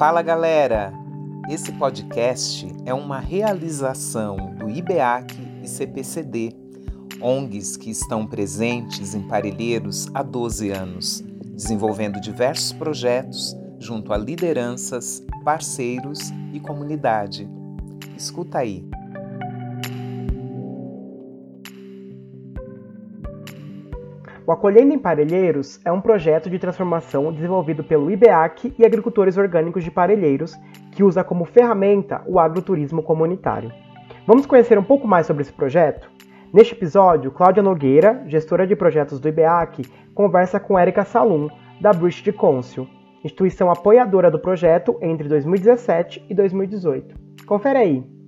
Fala galera! Esse podcast é uma realização do IBEAC e CPCD, ONGs que estão presentes em Parelheiros há 12 anos, desenvolvendo diversos projetos junto a lideranças, parceiros e comunidade. Escuta aí! O Acolhendo em Parelheiros é um projeto de transformação desenvolvido pelo IBEAC e agricultores orgânicos de Parelheiros, que usa como ferramenta o agroturismo comunitário. Vamos conhecer um pouco mais sobre esse projeto? Neste episódio, Cláudia Nogueira, gestora de projetos do IBEAC, conversa com Érica Salum, da Bruce de Côncio, instituição apoiadora do projeto entre 2017 e 2018. Confere aí!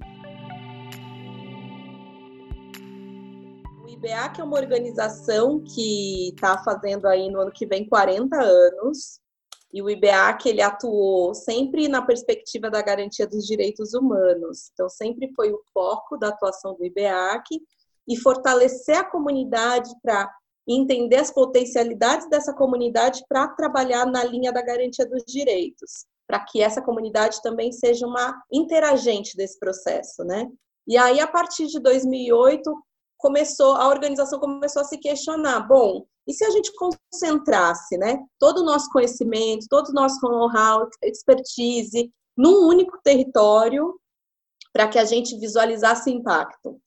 IBEAC é uma organização que está fazendo aí no ano que vem 40 anos, e o IBEAC ele atuou sempre na perspectiva da garantia dos direitos humanos. Então, sempre foi o foco da atuação do IBEAC e fortalecer a comunidade para entender as potencialidades dessa comunidade para trabalhar na linha da garantia dos direitos, para que essa comunidade também seja uma interagente desse processo, né? E aí, a partir de 2008, começou, a organização começou a se questionar, bom, e se a gente concentrasse, né, todo o nosso conhecimento, todo o nosso know-how, expertise, num único território, para que a gente visualizasse impacto.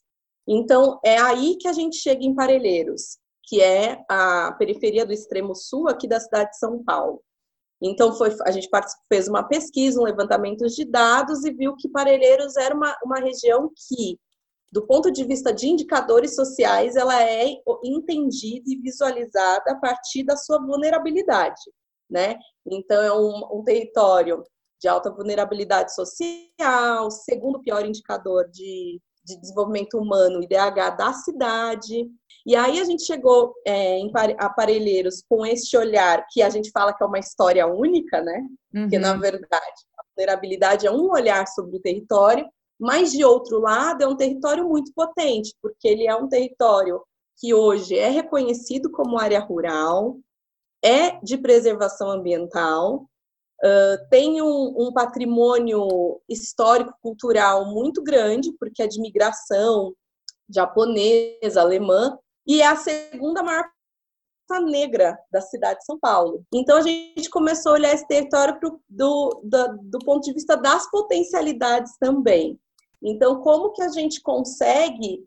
Então, é aí que a gente chega em Parelheiros, que é a periferia do extremo sul aqui da cidade de São Paulo. Então, foi, a gente fez uma pesquisa, um levantamento de dados e viu que Parelheiros era uma, uma região que do ponto de vista de indicadores sociais, ela é entendida e visualizada a partir da sua vulnerabilidade, né? Então, é um, um território de alta vulnerabilidade social, segundo pior indicador de, de desenvolvimento humano, IDH da cidade. E aí a gente chegou é, em Aparelheiros com este olhar que a gente fala que é uma história única, né? Uhum. Porque, na verdade, a vulnerabilidade é um olhar sobre o território, mas, de outro lado, é um território muito potente, porque ele é um território que hoje é reconhecido como área rural, é de preservação ambiental, tem um, um patrimônio histórico-cultural muito grande, porque é de migração japonesa, alemã, e é a segunda maior negra da cidade de São Paulo. Então a gente começou a olhar esse território pro, do, do, do ponto de vista das potencialidades também. Então, como que a gente consegue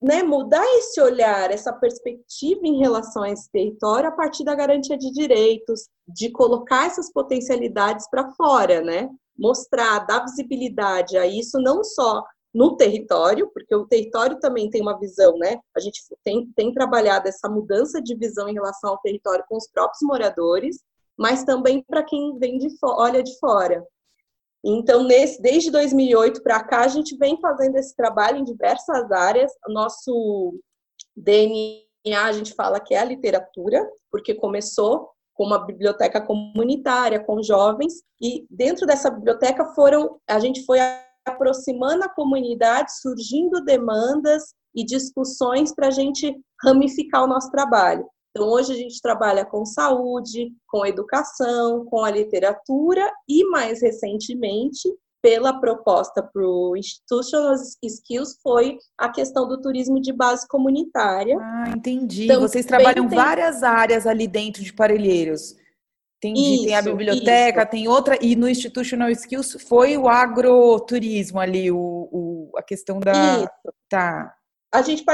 né, mudar esse olhar, essa perspectiva em relação a esse território a partir da garantia de direitos, de colocar essas potencialidades para fora, né? Mostrar, dar visibilidade a isso, não só no território, porque o território também tem uma visão, né? A gente tem, tem trabalhado essa mudança de visão em relação ao território com os próprios moradores, mas também para quem vem de olha de fora. Então, nesse, desde 2008 para cá, a gente vem fazendo esse trabalho em diversas áreas. Nosso DNA, a gente fala que é a literatura, porque começou com uma biblioteca comunitária com jovens e dentro dessa biblioteca foram a gente foi aproximando a comunidade, surgindo demandas e discussões para a gente ramificar o nosso trabalho. Então, hoje a gente trabalha com saúde, com educação, com a literatura e, mais recentemente, pela proposta para o Institutional Skills foi a questão do turismo de base comunitária. Ah, entendi. Então, Vocês trabalham tem... várias áreas ali dentro de Parelheiros. Entendi. Isso, tem a biblioteca, isso. tem outra. E no Institutional Skills foi o agroturismo ali, o, o a questão da. Isso. Tá. A gente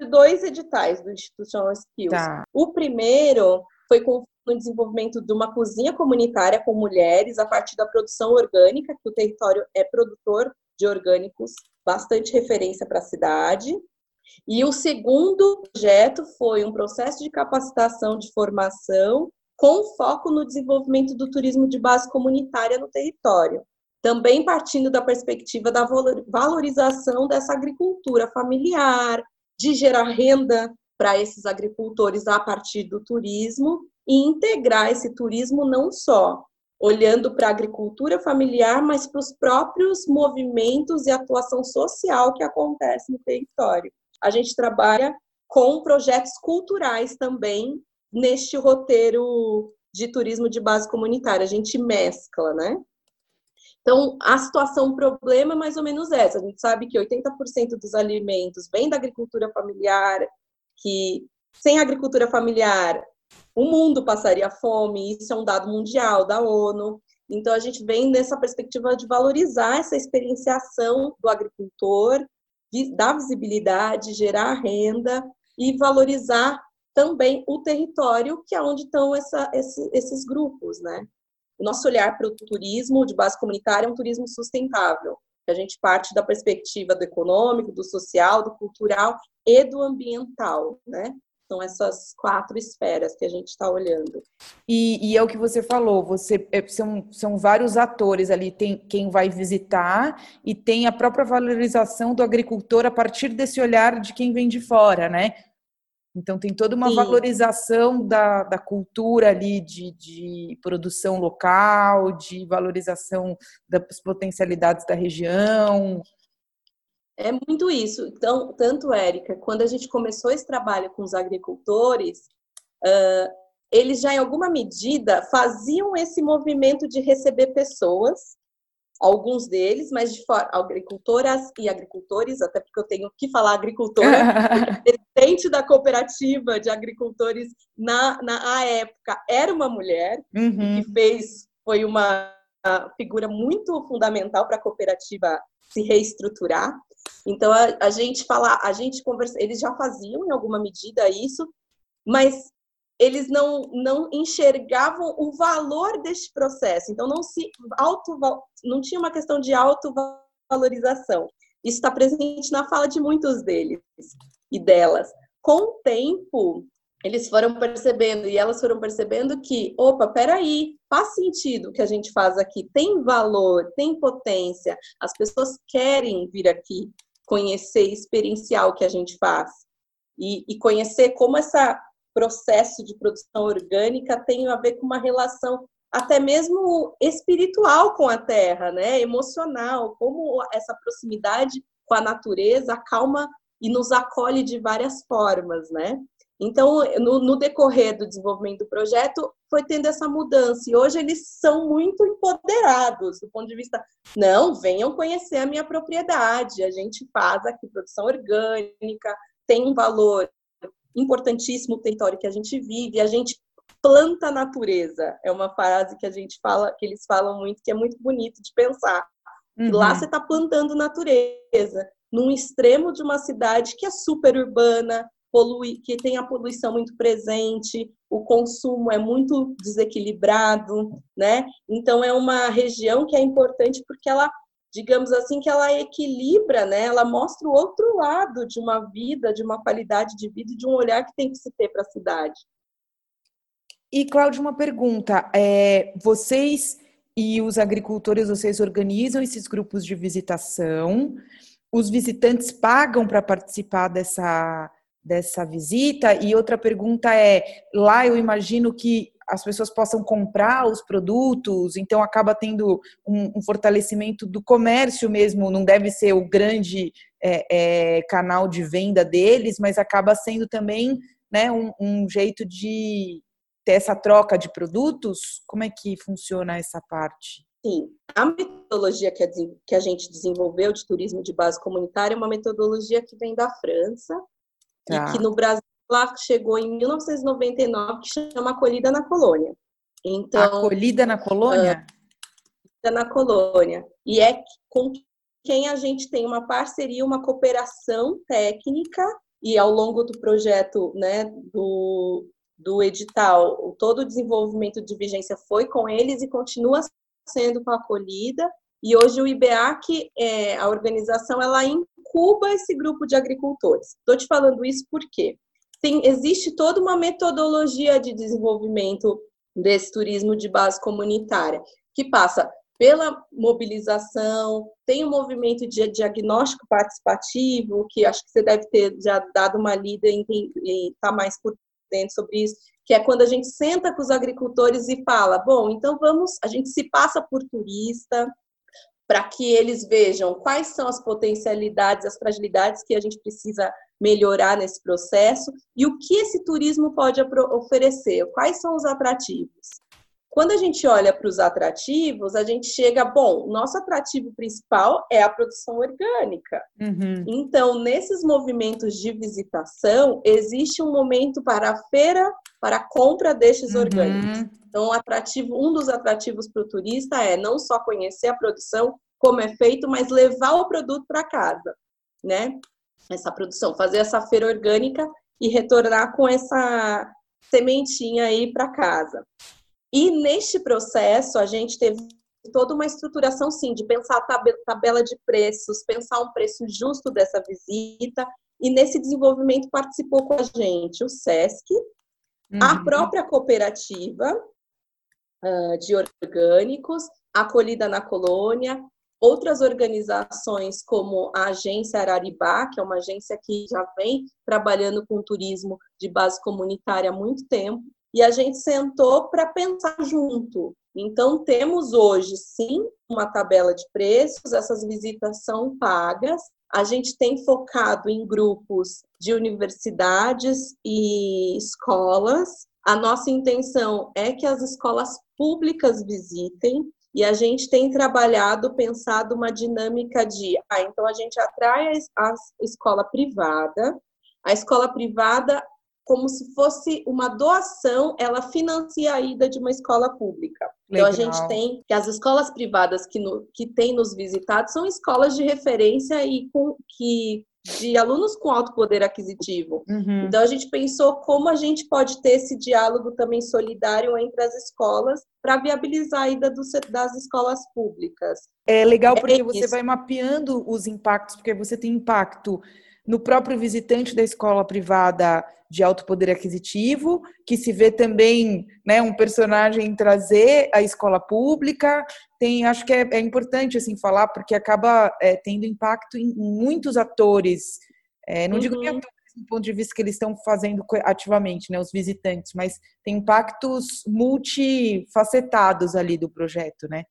de dois editais do Institutional Skills. Tá. O primeiro foi com o desenvolvimento de uma cozinha comunitária com mulheres a partir da produção orgânica, que o território é produtor de orgânicos, bastante referência para a cidade. E o segundo projeto foi um processo de capacitação de formação com foco no desenvolvimento do turismo de base comunitária no território também partindo da perspectiva da valorização dessa agricultura familiar, de gerar renda para esses agricultores a partir do turismo e integrar esse turismo não só olhando para a agricultura familiar, mas para os próprios movimentos e atuação social que acontece no território. A gente trabalha com projetos culturais também neste roteiro de turismo de base comunitária. A gente mescla, né? Então, a situação, problema é mais ou menos essa. A gente sabe que 80% dos alimentos vem da agricultura familiar, que sem agricultura familiar o mundo passaria fome, isso é um dado mundial da ONU. Então, a gente vem nessa perspectiva de valorizar essa experienciação do agricultor, dar visibilidade, gerar renda e valorizar também o território, que é onde estão essa, esse, esses grupos, né? O nosso olhar para o turismo de base comunitária é um turismo sustentável, a gente parte da perspectiva do econômico, do social, do cultural e do ambiental, né? São essas quatro esferas que a gente está olhando. E, e, é o que você falou, você é, são, são vários atores ali, tem quem vai visitar e tem a própria valorização do agricultor a partir desse olhar de quem vem de fora, né? Então tem toda uma Sim. valorização da, da cultura ali de, de produção local, de valorização das potencialidades da região. É muito isso. Então, tanto, Érica, quando a gente começou esse trabalho com os agricultores, uh, eles já, em alguma medida, faziam esse movimento de receber pessoas, alguns deles, mas de fora, agricultoras e agricultores, até porque eu tenho que falar agricultora, presidente da cooperativa de agricultores na, na época era uma mulher, uhum. que fez, foi uma figura muito fundamental para a cooperativa se reestruturar. Então a, a gente fala, a gente conversa, eles já faziam em alguma medida isso, mas eles não, não enxergavam o valor deste processo. Então não se auto não tinha uma questão de autovalorização. Isso está presente na fala de muitos deles e delas. Com o tempo, eles foram percebendo e elas foram percebendo que, opa, peraí, faz sentido o que a gente faz aqui, tem valor, tem potência, as pessoas querem vir aqui conhecer experienciar o que a gente faz. E, e conhecer como esse processo de produção orgânica tem a ver com uma relação até mesmo espiritual com a terra, né? emocional, como essa proximidade com a natureza acalma e nos acolhe de várias formas, né? Então, no, no, decorrer do desenvolvimento do projeto, foi tendo essa mudança. E hoje eles são muito empoderados do ponto de vista, não, venham conhecer a minha propriedade. A gente faz aqui produção orgânica, tem um valor importantíssimo o território que a gente vive, a gente planta a natureza. É uma frase que a gente fala, que eles falam muito, que é muito bonito de pensar. Uhum. Lá você está plantando natureza, num extremo de uma cidade que é super urbana, polui, que tem a poluição muito presente, o consumo é muito desequilibrado, né? Então é uma região que é importante porque ela, digamos assim, que ela equilibra, né? Ela mostra o outro lado de uma vida, de uma qualidade de vida, de um olhar que tem que se ter para a cidade. E Cláudia, uma pergunta: é, vocês e os agricultores, vocês organizam esses grupos de visitação? Os visitantes pagam para participar dessa dessa visita? E outra pergunta é: lá eu imagino que as pessoas possam comprar os produtos, então acaba tendo um, um fortalecimento do comércio mesmo, não deve ser o grande é, é, canal de venda deles, mas acaba sendo também né, um, um jeito de ter essa troca de produtos? Como é que funciona essa parte? Sim, a metodologia que a, gente desenvolveu de turismo de base comunitária é uma metodologia que vem da França, Tá. E que no Brasil lá chegou em 1999, que chama Acolhida na Colônia. Então, Acolhida na Colônia? Uh, na Colônia. E é com quem a gente tem uma parceria, uma cooperação técnica, e ao longo do projeto, né, do, do edital, todo o desenvolvimento de vigência foi com eles e continua sendo com a acolhida. E hoje o IBEAC, é, a organização, ela incuba esse grupo de agricultores. Estou te falando isso porque tem, existe toda uma metodologia de desenvolvimento desse turismo de base comunitária, que passa pela mobilização, tem o um movimento de diagnóstico participativo, que acho que você deve ter já dado uma lida e está mais por dentro sobre isso, que é quando a gente senta com os agricultores e fala, bom, então vamos, a gente se passa por turista, para que eles vejam quais são as potencialidades, as fragilidades que a gente precisa melhorar nesse processo e o que esse turismo pode oferecer, quais são os atrativos. Quando a gente olha para os atrativos, a gente chega, bom, nosso atrativo principal é a produção orgânica. Uhum. Então, nesses movimentos de visitação, existe um momento para a feira, para a compra destes uhum. orgânicos. Então, atrativo, um dos atrativos para o turista é não só conhecer a produção, como é feito, mas levar o produto para casa, né? Essa produção, fazer essa feira orgânica e retornar com essa sementinha aí para casa. E neste processo, a gente teve toda uma estruturação, sim, de pensar a tabela de preços, pensar um preço justo dessa visita. E nesse desenvolvimento participou com a gente o SESC, uhum. a própria cooperativa uh, de orgânicos, Acolhida na Colônia, outras organizações como a Agência Araribá, que é uma agência que já vem trabalhando com turismo de base comunitária há muito tempo, e a gente sentou para pensar junto. Então, temos hoje, sim, uma tabela de preços, essas visitas são pagas. A gente tem focado em grupos de universidades e escolas. A nossa intenção é que as escolas públicas visitem, e a gente tem trabalhado, pensado uma dinâmica de, ah, então a gente atrai a escola privada, a escola privada como se fosse uma doação, ela financia a ida de uma escola pública. Legal. Então a gente tem que as escolas privadas que, no, que tem nos visitado são escolas de referência e com que de alunos com alto poder aquisitivo. Uhum. Então a gente pensou como a gente pode ter esse diálogo também solidário entre as escolas para viabilizar a ida do, das escolas públicas. É legal é porque é você vai mapeando os impactos, porque você tem impacto no próprio visitante da escola privada de alto poder aquisitivo, que se vê também né, um personagem trazer a escola pública. Tem, acho que é, é importante assim falar, porque acaba é, tendo impacto em muitos atores. É, não uhum. digo nem atores do ponto de vista que eles estão fazendo ativamente, né, os visitantes, mas tem impactos multifacetados ali do projeto, né?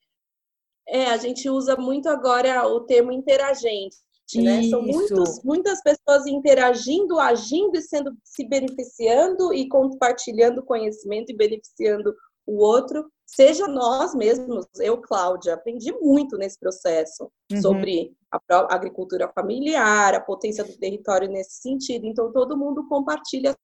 É, a gente usa muito agora o termo interagente né? São muitos, muitas pessoas interagindo, agindo e sendo se beneficiando e compartilhando conhecimento e beneficiando o outro, seja nós mesmos, eu, Cláudia, aprendi muito nesse processo uhum. sobre a agricultura familiar, a potência do território nesse sentido. Então, todo mundo compartilha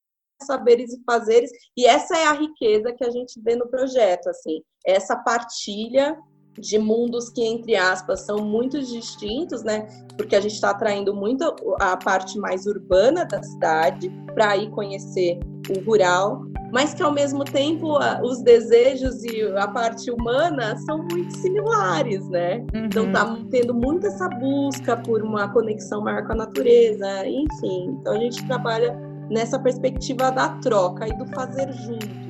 saberes e fazeres, e essa é a riqueza que a gente vê no projeto, assim, essa partilha de mundos que, entre aspas, são muito distintos, né? Porque a gente está atraindo muito a parte mais urbana da cidade para ir conhecer o rural, mas que ao mesmo tempo os desejos e a parte humana são muito similares, né? Uhum. Então tá tendo muito essa busca por uma conexão maior com a natureza, enfim. Então a gente trabalha nessa perspectiva da troca e do fazer junto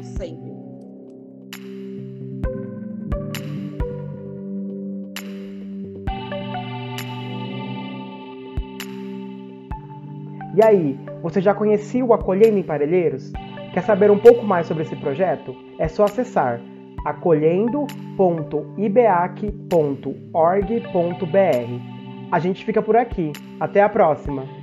E aí, você já conhecia o Acolhendo em Parelheiros? Quer saber um pouco mais sobre esse projeto? É só acessar acolhendo.ibeac.org.br. A gente fica por aqui. Até a próxima!